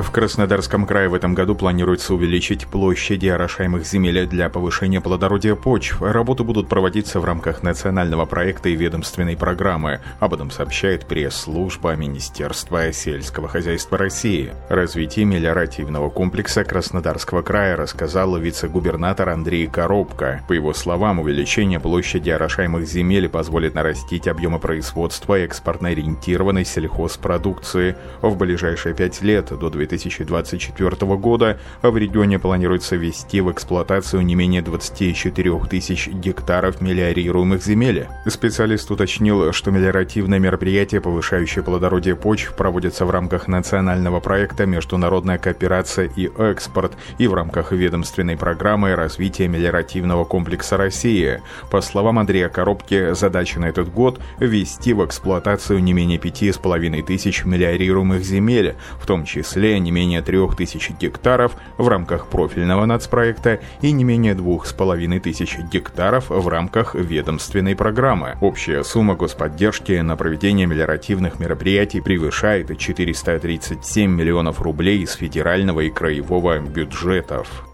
В Краснодарском крае в этом году планируется увеличить площади орошаемых земель для повышения плодородия почв. Работы будут проводиться в рамках национального проекта и ведомственной программы. Об этом сообщает пресс-служба Министерства сельского хозяйства России. Развитие мелиоративного комплекса Краснодарского края рассказал вице-губернатор Андрей Коробко. По его словам, увеличение площади орошаемых земель позволит нарастить объемы производства экспортно-ориентированной сельхозпродукции. В ближайшие пять лет до 2020 2024 года в регионе планируется ввести в эксплуатацию не менее 24 тысяч гектаров мелиорируемых земель. Специалист уточнил, что мелиоративные мероприятия, повышающие плодородие почв, проводятся в рамках национального проекта «Международная кооперация и экспорт» и в рамках ведомственной программы развития мелиоративного комплекса России. По словам Андрея Коробки, задача на этот год – ввести в эксплуатацию не менее 5,5 тысяч мелиорируемых земель, в том числе не менее 3000 гектаров в рамках профильного нацпроекта и не менее 2500 гектаров в рамках ведомственной программы. Общая сумма господдержки на проведение мелиоративных мероприятий превышает 437 миллионов рублей из федерального и краевого бюджетов.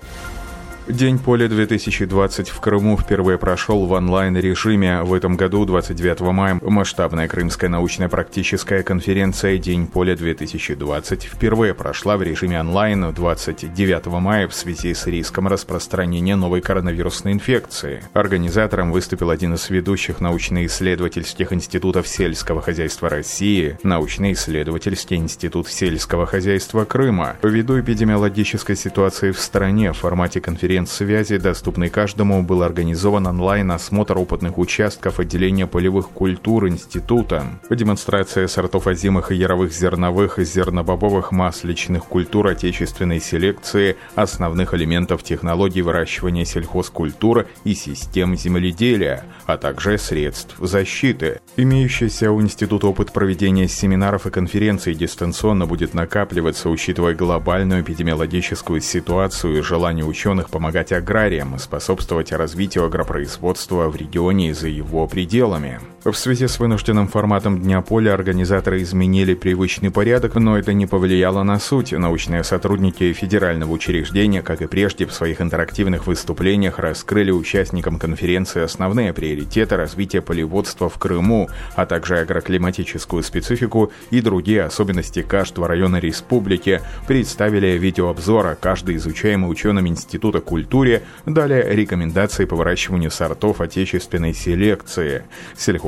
День поля 2020 в Крыму впервые прошел в онлайн-режиме. В этом году, 29 мая, масштабная крымская научно-практическая конференция «День поля 2020» впервые прошла в режиме онлайн 29 мая в связи с риском распространения новой коронавирусной инфекции. Организатором выступил один из ведущих научно-исследовательских институтов сельского хозяйства России, научно-исследовательский институт сельского хозяйства Крыма. Ввиду эпидемиологической ситуации в стране в формате конференции конференц-связи, доступный каждому, был организован онлайн-осмотр опытных участков отделения полевых культур института. Демонстрация сортов озимых и яровых зерновых, зернобобовых масличных культур отечественной селекции, основных элементов технологий выращивания сельхозкультуры и систем земледелия, а также средств защиты. Имеющийся у института опыт проведения семинаров и конференций дистанционно будет накапливаться, учитывая глобальную эпидемиологическую ситуацию и желание ученых помогать помогать аграриям и способствовать развитию агропроизводства в регионе и за его пределами. В связи с вынужденным форматом Дня поля организаторы изменили привычный порядок, но это не повлияло на суть. Научные сотрудники федерального учреждения, как и прежде, в своих интерактивных выступлениях раскрыли участникам конференции основные приоритеты развития полеводства в Крыму, а также агроклиматическую специфику и другие особенности каждого района республики, представили видеообзор о каждой изучаемой ученым Института культуре, далее рекомендации по выращиванию сортов отечественной селекции.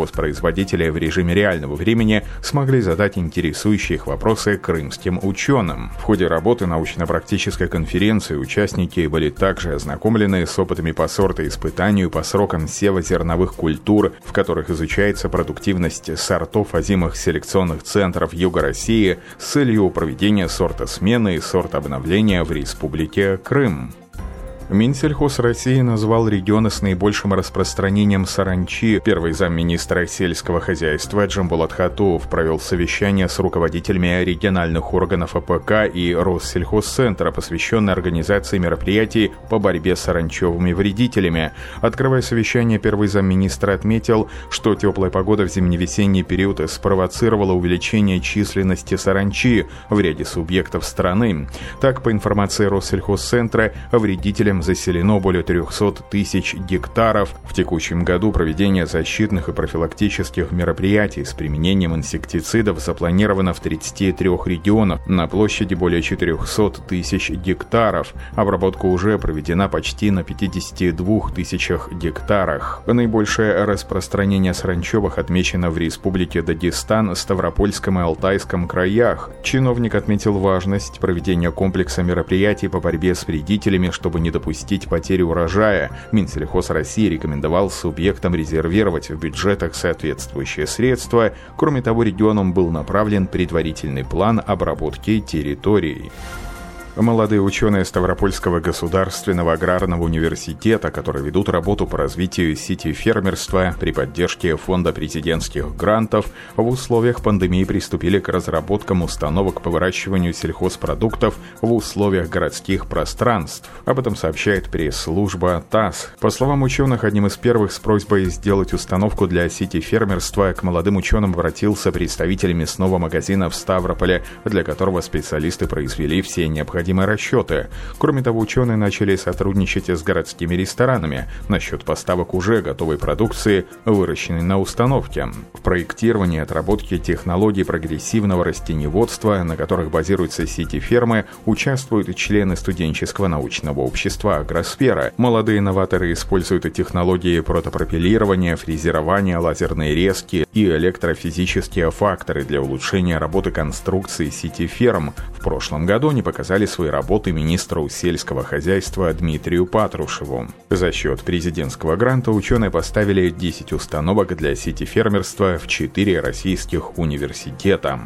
Сельхозпроизводители в режиме реального времени смогли задать интересующие их вопросы крымским ученым. В ходе работы научно-практической конференции участники были также ознакомлены с опытами по сортоиспытанию по срокам сева зерновых культур, в которых изучается продуктивность сортов озимых селекционных центров Юга России с целью проведения сортосмены и сортообновления в Республике Крым. Минсельхоз России назвал регионы с наибольшим распространением саранчи. Первый замминистра сельского хозяйства Джамбулат Хатуов провел совещание с руководителями региональных органов АПК и Россельхозцентра, посвященное организации мероприятий по борьбе с саранчевыми вредителями. Открывая совещание, первый замминистра отметил, что теплая погода в зимне-весенний период спровоцировала увеличение численности саранчи в ряде субъектов страны. Так, по информации Россельхозцентра, вредителям Крымом заселено более 300 тысяч гектаров. В текущем году проведение защитных и профилактических мероприятий с применением инсектицидов запланировано в 33 регионах на площади более 400 тысяч гектаров. Обработка уже проведена почти на 52 тысячах гектарах. Наибольшее распространение саранчевых отмечено в Республике Дагестан, Ставропольском и Алтайском краях. Чиновник отметил важность проведения комплекса мероприятий по борьбе с вредителями, чтобы не допустить допустить потери урожая, Минсельхоз России рекомендовал субъектам резервировать в бюджетах соответствующие средства. Кроме того, регионам был направлен предварительный план обработки территорий. Молодые ученые Ставропольского государственного аграрного университета, которые ведут работу по развитию сети фермерства при поддержке Фонда президентских грантов, в условиях пандемии приступили к разработкам установок по выращиванию сельхозпродуктов в условиях городских пространств. Об этом сообщает пресс-служба ТАСС. По словам ученых, одним из первых с просьбой сделать установку для сети фермерства к молодым ученым обратился представитель мясного магазина в Ставрополе, для которого специалисты произвели все необходимые необходимые расчеты. Кроме того, ученые начали сотрудничать с городскими ресторанами насчет поставок уже готовой продукции, выращенной на установке. В проектировании отработки технологий прогрессивного растеневодства, на которых базируются сети фермы, участвуют члены студенческого научного общества «Агросфера». Молодые новаторы используют технологии протопропелирования, фрезерования, лазерные резки и электрофизические факторы для улучшения работы конструкции сети ферм. В прошлом году они показали свои работы министру сельского хозяйства Дмитрию Патрушеву. За счет президентского гранта ученые поставили 10 установок для сети фермерства в 4 российских университета.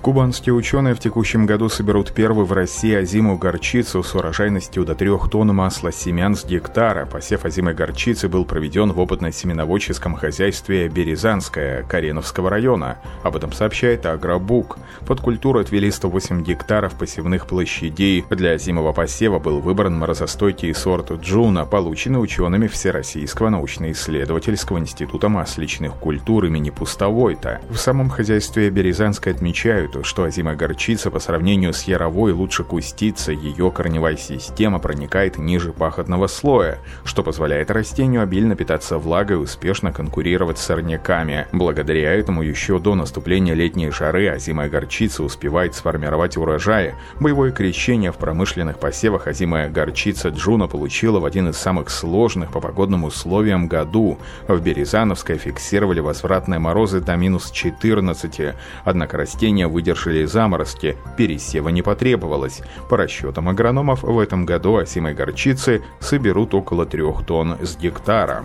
Кубанские ученые в текущем году соберут первую в России озимую горчицу с урожайностью до 3 тонн масла семян с гектара. Посев озимой горчицы был проведен в опытно-семеноводческом хозяйстве Березанское Кареновского района. Об этом сообщает Агробук. Под культуру отвели 108 гектаров посевных площадей. Для озимого посева был выбран морозостойкий сорт Джуна, полученный учеными Всероссийского научно-исследовательского института масличных культур имени Пустовойта. В самом хозяйстве Березанское отмечают, считают, что озимая горчица по сравнению с яровой лучше кустится, ее корневая система проникает ниже пахотного слоя, что позволяет растению обильно питаться влагой и успешно конкурировать с сорняками. Благодаря этому еще до наступления летней жары озимая горчица успевает сформировать урожаи. Боевое крещение в промышленных посевах озимая горчица Джуна получила в один из самых сложных по погодным условиям году. В Березановской фиксировали возвратные морозы до минус 14, однако растения выдержали заморозки, пересева не потребовалось. По расчетам агрономов, в этом году осимой горчицы соберут около трех тонн с гектара.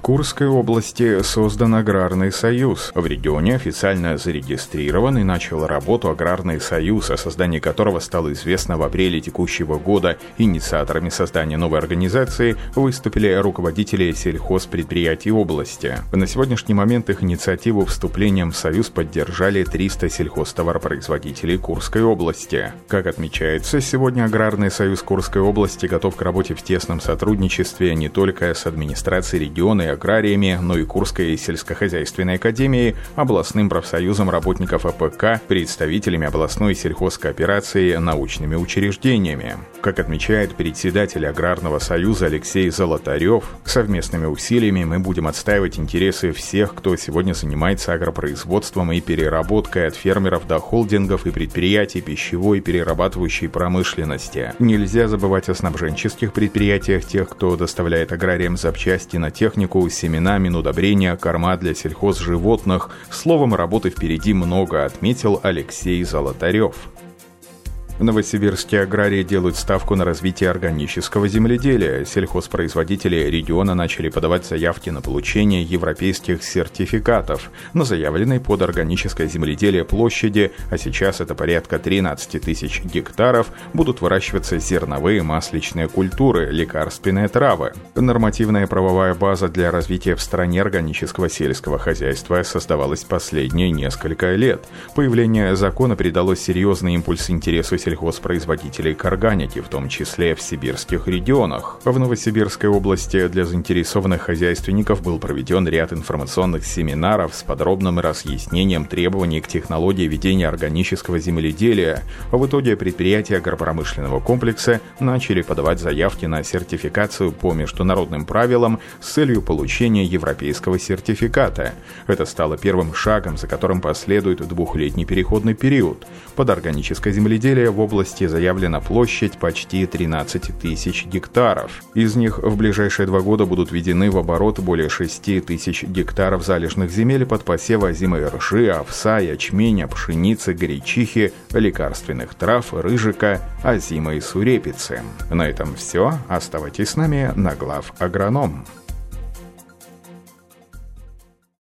Курской области создан Аграрный союз. В регионе официально зарегистрирован и начал работу Аграрный союз, о создании которого стало известно в апреле текущего года. Инициаторами создания новой организации выступили руководители сельхозпредприятий области. На сегодняшний момент их инициативу вступлением в союз поддержали 300 сельхозтоваропроизводителей Курской области. Как отмечается, сегодня Аграрный союз Курской области готов к работе в тесном сотрудничестве не только с администрацией региона и аграриями, но и Курской сельскохозяйственной академией, областным профсоюзом работников АПК, представителями областной сельхозкооперации, научными учреждениями. Как отмечает председатель Аграрного союза Алексей Золотарев, совместными усилиями мы будем отстаивать интересы всех, кто сегодня занимается агропроизводством и переработкой от фермеров до холдингов и предприятий пищевой и перерабатывающей промышленности. Нельзя забывать о снабженческих предприятиях, тех, кто доставляет аграриям запчасти на технику, семена, минудобрения, корма для сельхозживотных. Словом, работы впереди много, отметил Алексей Золотарев. В Новосибирске аграрии делают ставку на развитие органического земледелия. Сельхозпроизводители региона начали подавать заявки на получение европейских сертификатов на заявленной под органическое земледелие площади, а сейчас это порядка 13 тысяч гектаров, будут выращиваться зерновые масличные культуры, лекарственные травы. Нормативная правовая база для развития в стране органического сельского хозяйства создавалась последние несколько лет. Появление закона придало серьезный импульс интересу сельхозпроизводителей к органике, в том числе в сибирских регионах. В Новосибирской области для заинтересованных хозяйственников был проведен ряд информационных семинаров с подробным разъяснением требований к технологии ведения органического земледелия. В итоге предприятия агропромышленного комплекса начали подавать заявки на сертификацию по международным правилам с целью получения европейского сертификата. Это стало первым шагом, за которым последует двухлетний переходный период. Под органическое земледелие в области заявлена площадь почти 13 тысяч гектаров. Из них в ближайшие два года будут введены в оборот более 6 тысяч гектаров залежных земель под посевы озимой ржи, овса, ячменя, пшеницы, гречихи, лекарственных трав, рыжика, озимой сурепицы. На этом все. Оставайтесь с нами на глав агроном.